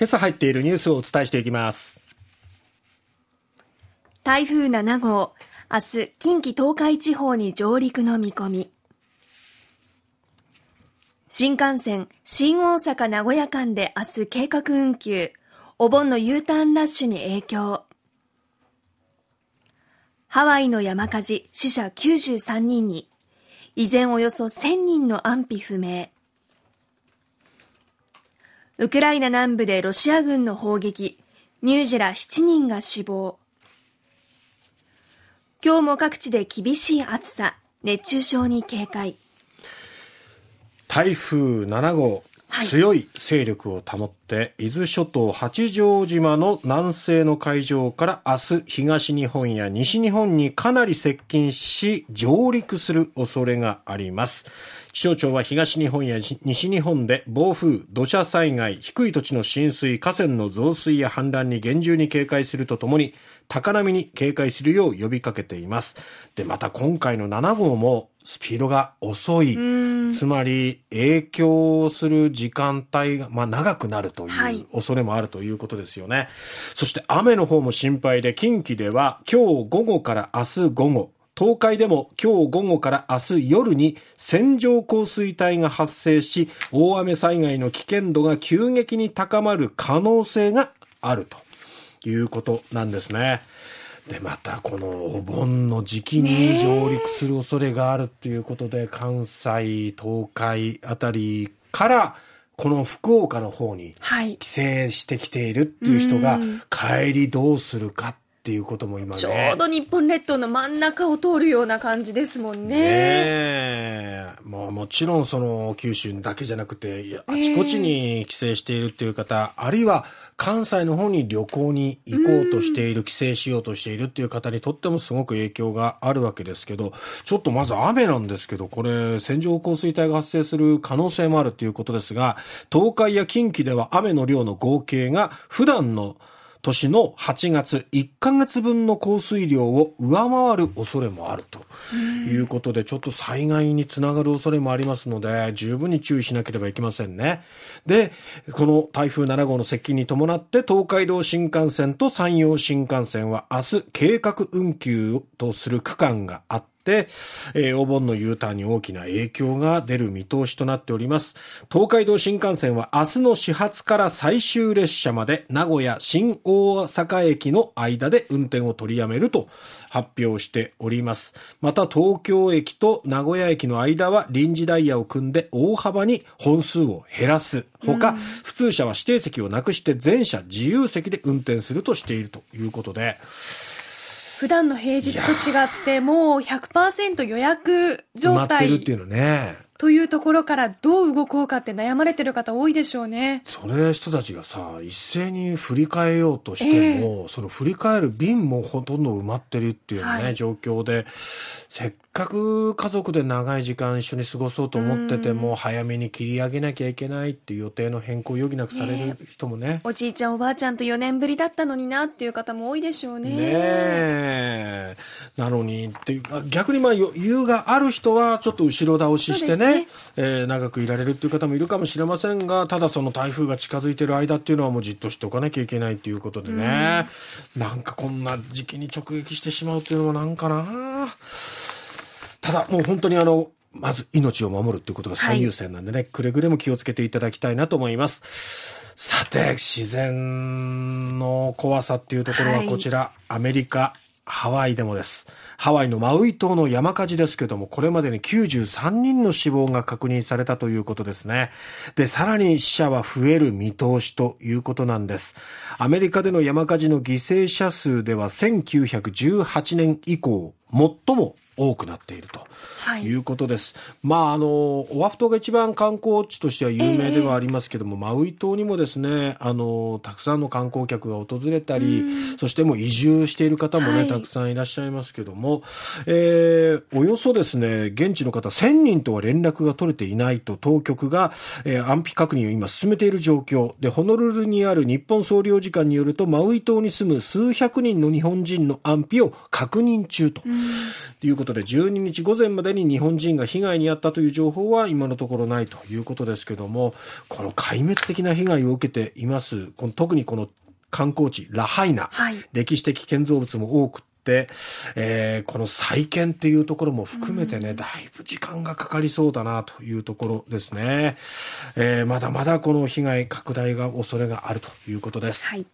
今朝入っているニュースをお伝えしていきます。台風7号、明日、近畿東海地方に上陸の見込み。新幹線、新大阪名古屋間で明日計画運休。お盆の U ターンラッシュに影響。ハワイの山火事、死者93人に。依然およそ1000人の安否不明。ウクライナ南部でロシア軍の砲撃。乳児ら7人が死亡。今日も各地で厳しい暑さ、熱中症に警戒。台風7号、強い勢力を保って伊豆諸島八丈島の南西の海上から明日東日本や西日本にかなり接近し上陸する恐れがあります。気象庁は東日本や西日本で暴風、土砂災害、低い土地の浸水、河川の増水や氾濫に厳重に警戒するとともに高波に警戒するよう呼びかけています。で、また今回の7号もスピードが遅い。つまり影響する時間帯が、まあ、長くなるという恐れもあるということですよね。はい、そして雨の方も心配で、近畿では今日午後から明日午後、東海でも今日午後から明日夜に線状降水帯が発生し、大雨災害の危険度が急激に高まる可能性があると。いうことなんですね。でまたこのお盆の時期に上陸する恐れがあるということで、関西東海あたりからこの福岡の方に帰省してきているっていう人が帰りどうするかっていうことも今ね。ちょうど日本列島の真ん中を通るような感じですもんね。ねまあ、もちろんその九州だけじゃなくてあちこちに帰省しているっていう方、えー、あるいは関西の方に旅行に行こうとしている、帰省しようとしているっていう方にとってもすごく影響があるわけですけど、ちょっとまず雨なんですけど、これ、線状降水帯が発生する可能性もあるということですが、東海や近畿では雨の量の合計が普段の年の8月1ヶ月分の降水量を上回る恐れもあるということで、ちょっと災害につながる恐れもありますので、十分に注意しなければいけませんね。で、この台風7号の接近に伴って、東海道新幹線と山陽新幹線は明日計画運休とする区間があって、、えー、お盆の U ターンに大きな影響が出る見通しとなっております。東海道新幹線は明日の始発から最終列車まで名古屋新大阪駅の間で運転を取りやめると発表しております。また東京駅と名古屋駅の間は臨時ダイヤを組んで大幅に本数を減らす。ほか、普通車は指定席をなくして全車自由席で運転するとしているということで、普段の平日と違ってもう100%予約状態っていうのね。というところからどう動こうかって悩まれてる方多いでしょうね。それ人たちがさ、一斉に振り替えようとしても、えー、その振り替える便もほとんど埋まってるっていうね、はい、状況で、せっかく家族で長い時間一緒に過ごそうと思ってても、早めに切り上げなきゃいけないっていう予定の変更を余儀なくされる人もね、ね、おじいちゃんおばあちゃんと4年ぶりだったのになっていう方も多いでしょうね。ねなのにっていうか、逆にまあ余裕がある人はちょっと後ろ倒ししてね、ね。えー、長くいられるっていう方もいるかもしれませんが、ただその台風が近づいてる間っていうのはもうじっとしておかなきゃいけないっていうことでね、ん。なんかこんな時期に直撃してしまうっていうのもなんかなただもう本当にあの、まず命を守るっていうことが最優先なんでね、はい、くれぐれも気をつけていただきたいなと思います。さて、自然の怖さっていうところはこちら、はい、アメリカ、ハワイでもです。ハワイのマウイ島の山火事ですけども、これまでに93人の死亡が確認されたということですね。で、さらに死者は増える見通しということなんです。アメリカでの山火事の犠牲者数では1918年以降、最も多くなっているとい。うことです。はい、まあ、あの、オアフ島が一番観光地としては有名ではありますけども、えー、マウイ島にもですね、あの、たくさんの観光客が訪れたり、そしてもう移住している方もね、はい、たくさんいらっしゃいますけども、えー、およそですね、現地の方1000人とは連絡が取れていないと当局が、えー、安否確認を今進めている状況。で、ホノルルにある日本総領事館によると、マウイ島に住む数百人の日本人の安否を確認中ということことで12日午前までに日本人が被害に遭ったという情報は今のところないということですけどもこの壊滅的な被害を受けていますこの特にこの観光地ラハイナ、はい歴史的建造物も多くって、えーこの再建っていうところも含めてね、だいぶ時間がかかりそうだなというところですね。えーまだまだこの被害拡大が恐れがあるということです。はい。